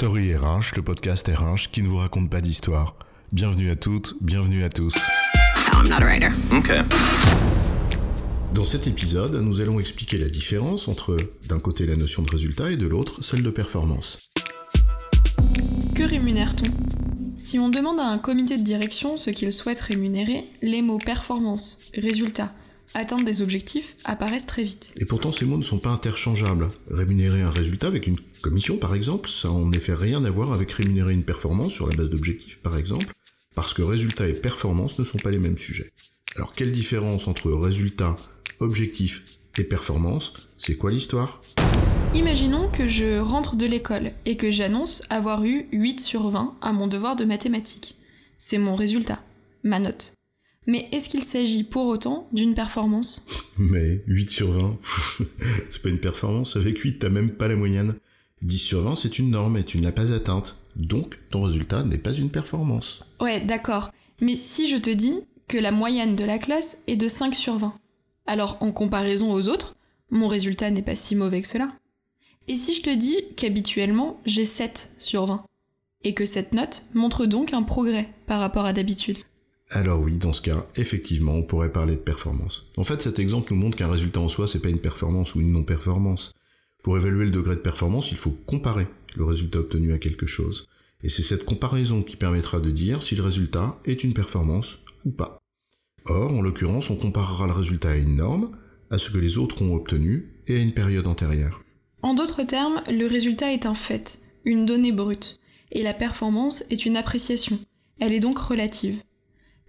Story RH, le podcast RH qui ne vous raconte pas d'histoire. Bienvenue à toutes, bienvenue à tous. I'm not a writer. Okay. Dans cet épisode, nous allons expliquer la différence entre d'un côté la notion de résultat et de l'autre celle de performance. Que rémunère-t-on? Si on demande à un comité de direction ce qu'il souhaite rémunérer, les mots performance, résultat, atteindre des objectifs apparaissent très vite. Et pourtant ces mots ne sont pas interchangeables. Rémunérer un résultat avec une commission par exemple, ça n'a en effet rien à voir avec rémunérer une performance sur la base d'objectifs par exemple, parce que résultat et performance ne sont pas les mêmes sujets. Alors quelle différence entre résultat, objectif et performance? C'est quoi l'histoire? Imaginons que je rentre de l'école et que j'annonce avoir eu 8 sur 20 à mon devoir de mathématiques. C'est mon résultat, ma note. Mais est-ce qu'il s'agit pour autant d'une performance? Mais 8 sur 20, c'est pas une performance, avec 8 t'as même pas la moyenne. 10 sur 20 c'est une norme et tu ne l'as pas atteinte. Donc ton résultat n'est pas une performance. Ouais, d'accord. Mais si je te dis que la moyenne de la classe est de 5 sur 20, alors en comparaison aux autres, mon résultat n'est pas si mauvais que cela. Et si je te dis qu'habituellement j'ai 7 sur 20, et que cette note montre donc un progrès par rapport à d'habitude? Alors oui, dans ce cas, effectivement, on pourrait parler de performance. En fait, cet exemple nous montre qu'un résultat en soi, c'est pas une performance ou une non-performance. Pour évaluer le degré de performance, il faut comparer le résultat obtenu à quelque chose. Et c'est cette comparaison qui permettra de dire si le résultat est une performance ou pas. Or, en l'occurrence, on comparera le résultat à une norme, à ce que les autres ont obtenu et à une période antérieure. En d'autres termes, le résultat est un fait, une donnée brute, et la performance est une appréciation. Elle est donc relative.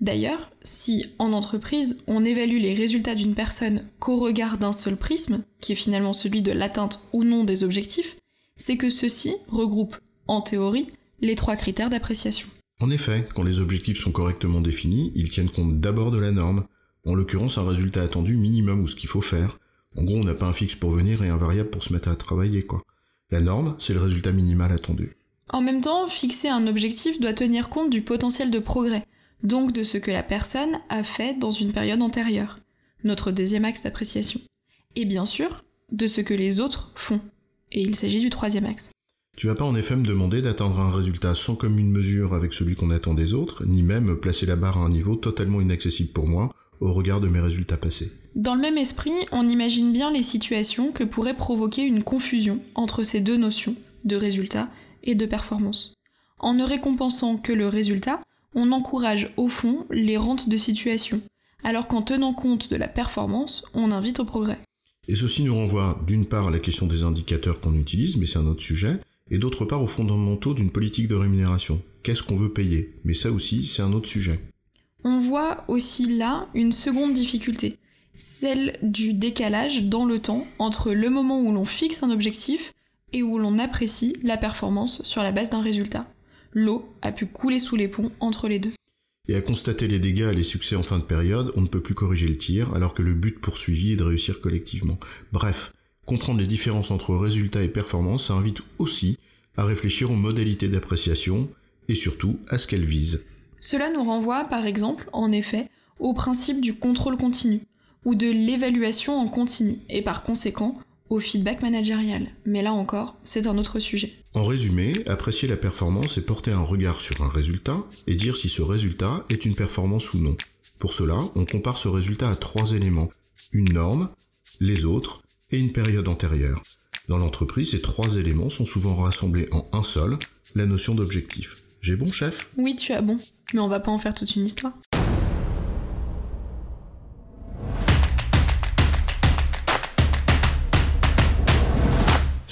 D'ailleurs, si en entreprise on évalue les résultats d'une personne qu'au regard d'un seul prisme, qui est finalement celui de l'atteinte ou non des objectifs, c'est que ceux-ci regroupent, en théorie, les trois critères d'appréciation. En effet, quand les objectifs sont correctement définis, ils tiennent compte d'abord de la norme, en l'occurrence un résultat attendu minimum ou ce qu'il faut faire. En gros, on n'a pas un fixe pour venir et un variable pour se mettre à travailler, quoi. La norme, c'est le résultat minimal attendu. En même temps, fixer un objectif doit tenir compte du potentiel de progrès, donc de ce que la personne a fait dans une période antérieure, notre deuxième axe d'appréciation. Et bien sûr, de ce que les autres font. Et il s'agit du troisième axe. Tu vas pas en effet me demander d'atteindre un résultat sans commune mesure avec celui qu'on attend des autres, ni même placer la barre à un niveau totalement inaccessible pour moi au regard de mes résultats passés. Dans le même esprit, on imagine bien les situations que pourrait provoquer une confusion entre ces deux notions de résultat et de performance. En ne récompensant que le résultat, on encourage au fond les rentes de situation, alors qu'en tenant compte de la performance, on invite au progrès. Et ceci nous renvoie d'une part à la question des indicateurs qu'on utilise, mais c'est un autre sujet, et d'autre part aux fondamentaux d'une politique de rémunération. Qu'est-ce qu'on veut payer? Mais ça aussi, c'est un autre sujet. On voit aussi là une seconde difficulté, celle du décalage dans le temps entre le moment où l'on fixe un objectif et où l'on apprécie la performance sur la base d'un résultat l'eau a pu couler sous les ponts entre les deux. Et à constater les dégâts et les succès en fin de période, on ne peut plus corriger le tir, alors que le but poursuivi est de réussir collectivement. Bref, comprendre les différences entre résultats et performance, ça invite aussi à réfléchir aux modalités d'appréciation, et surtout à ce qu'elles visent. Cela nous renvoie, par exemple, en effet, au principe du contrôle continu, ou de l'évaluation en continu, et par conséquent au feedback managérial. Mais là encore, c'est un autre sujet. En résumé, apprécier la performance et porter un regard sur un résultat et dire si ce résultat est une performance ou non. Pour cela, on compare ce résultat à trois éléments. Une norme, les autres et une période antérieure. Dans l'entreprise, ces trois éléments sont souvent rassemblés en un seul, la notion d'objectif. J'ai bon, chef? Oui, tu as bon. Mais on va pas en faire toute une histoire.